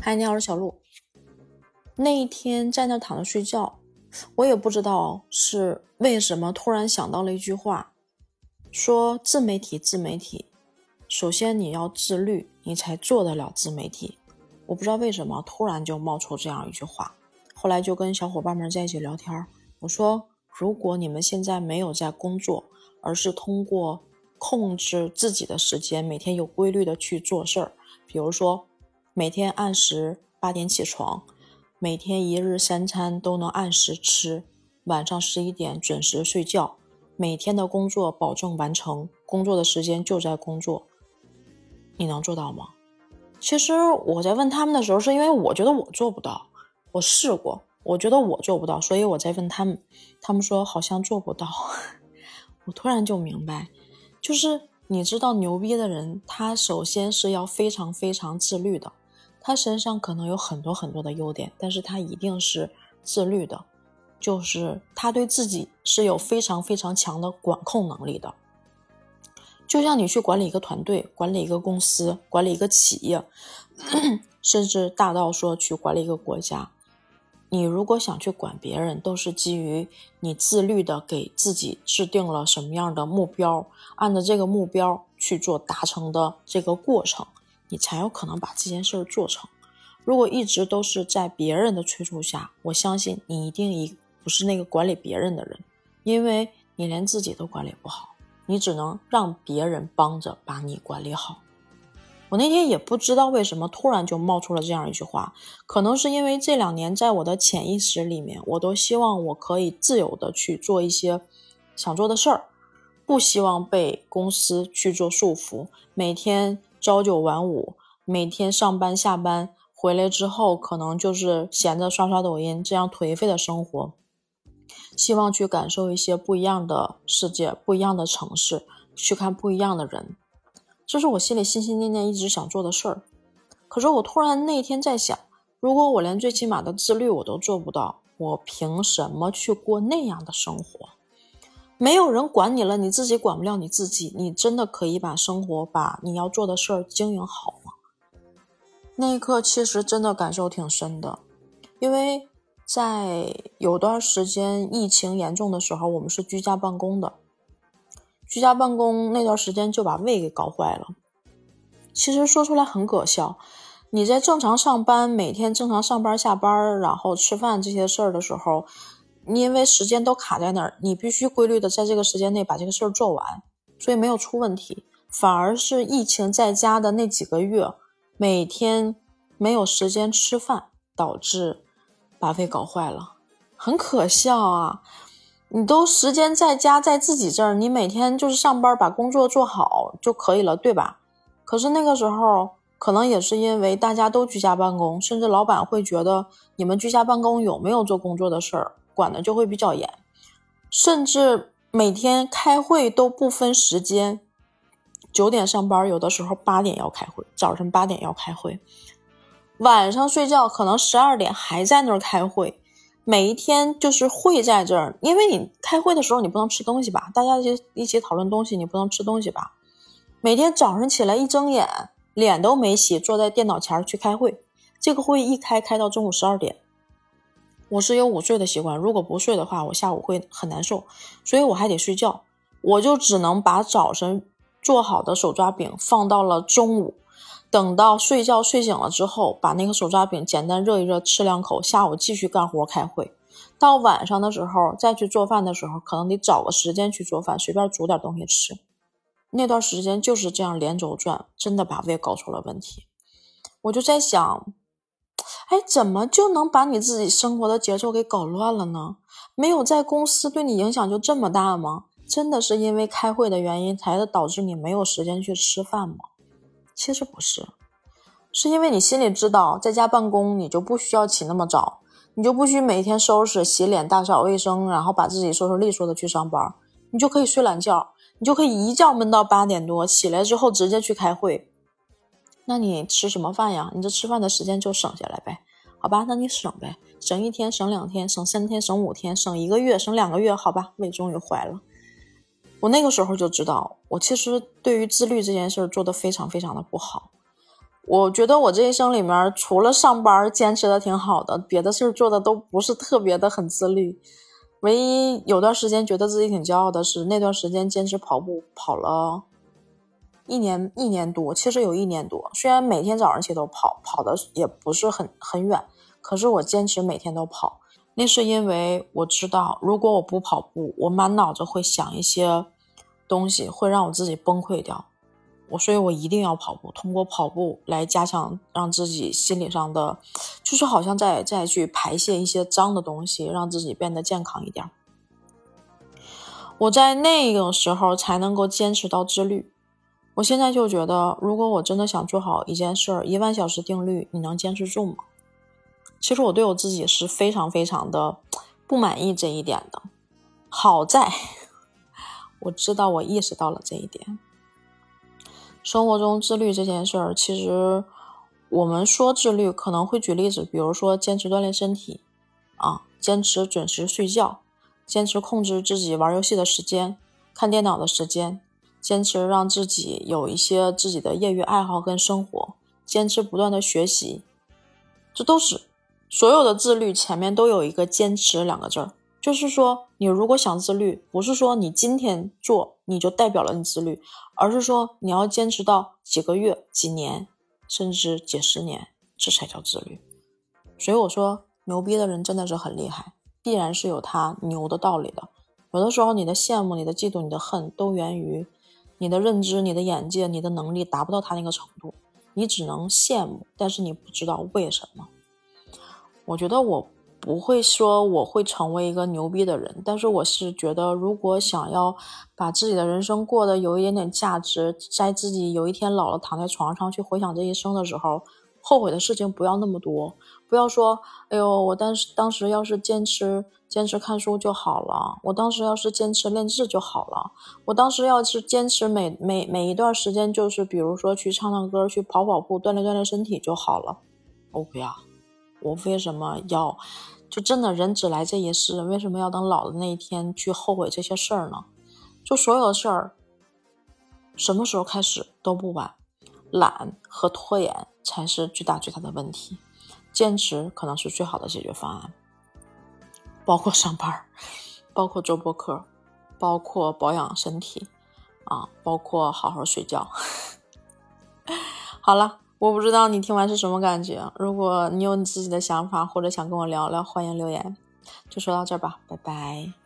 嗨，你好，我是小鹿。那一天在那躺着睡觉，我也不知道是为什么，突然想到了一句话，说自媒体，自媒体，首先你要自律，你才做得了自媒体。我不知道为什么突然就冒出这样一句话，后来就跟小伙伴们在一起聊天，我说，如果你们现在没有在工作，而是通过控制自己的时间，每天有规律的去做事儿，比如说。每天按时八点起床，每天一日三餐都能按时吃，晚上十一点准时睡觉，每天的工作保证完成，工作的时间就在工作，你能做到吗？其实我在问他们的时候，是因为我觉得我做不到，我试过，我觉得我做不到，所以我在问他们，他们说好像做不到，我突然就明白，就是你知道牛逼的人，他首先是要非常非常自律的。他身上可能有很多很多的优点，但是他一定是自律的，就是他对自己是有非常非常强的管控能力的。就像你去管理一个团队、管理一个公司、管理一个企业，甚至大到说去管理一个国家，你如果想去管别人，都是基于你自律的给自己制定了什么样的目标，按照这个目标去做达成的这个过程。你才有可能把这件事做成。如果一直都是在别人的催促下，我相信你一定一不是那个管理别人的人，因为你连自己都管理不好，你只能让别人帮着把你管理好。我那天也不知道为什么突然就冒出了这样一句话，可能是因为这两年在我的潜意识里面，我都希望我可以自由的去做一些想做的事儿，不希望被公司去做束缚，每天。朝九晚五，每天上班下班回来之后，可能就是闲着刷刷抖音，这样颓废的生活。希望去感受一些不一样的世界，不一样的城市，去看不一样的人，这是我心里心心念念一直想做的事儿。可是我突然那天在想，如果我连最起码的自律我都做不到，我凭什么去过那样的生活？没有人管你了，你自己管不了你自己，你真的可以把生活、把你要做的事儿经营好吗？那一刻其实真的感受挺深的，因为在有段时间疫情严重的时候，我们是居家办公的，居家办公那段时间就把胃给搞坏了。其实说出来很可笑，你在正常上班，每天正常上班下班，然后吃饭这些事儿的时候。因为时间都卡在那儿，你必须规律的在这个时间内把这个事儿做完，所以没有出问题。反而是疫情在家的那几个月，每天没有时间吃饭，导致把胃搞坏了，很可笑啊！你都时间在家在自己这儿，你每天就是上班把工作做好就可以了，对吧？可是那个时候，可能也是因为大家都居家办公，甚至老板会觉得你们居家办公有没有做工作的事儿。管的就会比较严，甚至每天开会都不分时间，九点上班，有的时候八点要开会，早晨八点要开会，晚上睡觉可能十二点还在那儿开会，每一天就是会在这儿，因为你开会的时候你不能吃东西吧，大家一起一起讨论东西，你不能吃东西吧，每天早上起来一睁眼，脸都没洗，坐在电脑前去开会，这个会一开开到中午十二点。我是有午睡的习惯，如果不睡的话，我下午会很难受，所以我还得睡觉。我就只能把早晨做好的手抓饼放到了中午，等到睡觉睡醒了之后，把那个手抓饼简单热一热，吃两口，下午继续干活开会。到晚上的时候再去做饭的时候，可能得找个时间去做饭，随便煮点东西吃。那段时间就是这样连轴转，真的把胃搞出了问题。我就在想。哎，怎么就能把你自己生活的节奏给搞乱了呢？没有在公司对你影响就这么大吗？真的是因为开会的原因才导致你没有时间去吃饭吗？其实不是，是因为你心里知道，在家办公你就不需要起那么早，你就不需每天收拾、洗脸、打扫卫生，然后把自己收拾利索的去上班，你就可以睡懒觉，你就可以一觉闷到八点多，起来之后直接去开会。那你吃什么饭呀？你这吃饭的时间就省下来呗，好吧？那你省呗，省一天，省两天，省三天，省五天，省一个月，省两个月，好吧？胃终于坏了。我那个时候就知道，我其实对于自律这件事做的非常非常的不好。我觉得我这一生里面，除了上班坚持的挺好的，别的事儿做的都不是特别的很自律。唯一有段时间觉得自己挺骄傲的是，那段时间坚持跑步跑了一年一年多，其实有一年多。虽然每天早上起都跑，跑的也不是很很远，可是我坚持每天都跑。那是因为我知道，如果我不跑步，我满脑子会想一些东西，会让我自己崩溃掉。我所以，我一定要跑步，通过跑步来加强让自己心理上的，就是好像再再去排泄一些脏的东西，让自己变得健康一点。我在那个时候才能够坚持到自律。我现在就觉得，如果我真的想做好一件事儿，一万小时定律，你能坚持住吗？其实我对我自己是非常非常的不满意这一点的。好在我知道，我意识到了这一点。生活中自律这件事儿，其实我们说自律，可能会举例子，比如说坚持锻炼身体，啊，坚持准时睡觉，坚持控制自己玩游戏的时间、看电脑的时间，坚持让自己有一些自己的业余爱好跟生活，坚持不断的学习，这都是所有的自律前面都有一个坚持两个字儿。就是说，你如果想自律，不是说你今天做你就代表了你自律，而是说你要坚持到几个月、几年，甚至几十年，这才叫自律。所以我说，牛逼的人真的是很厉害，必然是有他牛的道理的。有的时候，你的羡慕、你的嫉妒、你的恨，都源于你的认知、你的眼界、你的能力达不到他那个程度，你只能羡慕，但是你不知道为什么。我觉得我。不会说我会成为一个牛逼的人，但是我是觉得，如果想要把自己的人生过得有一点点价值，在自己有一天老了躺在床上去回想这一生的时候，后悔的事情不要那么多。不要说，哎呦，我当时当时要是坚持坚持看书就好了，我当时要是坚持练字就好了，我当时要是坚持每每每一段时间就是比如说去唱唱歌、去跑跑步、锻炼锻炼身体就好了。我不要。我为什么要？就真的人只来这一世，为什么要等老的那一天去后悔这些事儿呢？就所有的事儿，什么时候开始都不晚。懒和拖延才是最大最大的问题，坚持可能是最好的解决方案。包括上班，包括做播客，包括保养身体，啊，包括好好睡觉。好了。我不知道你听完是什么感觉。如果你有你自己的想法，或者想跟我聊聊，欢迎留言。就说到这儿吧，拜拜。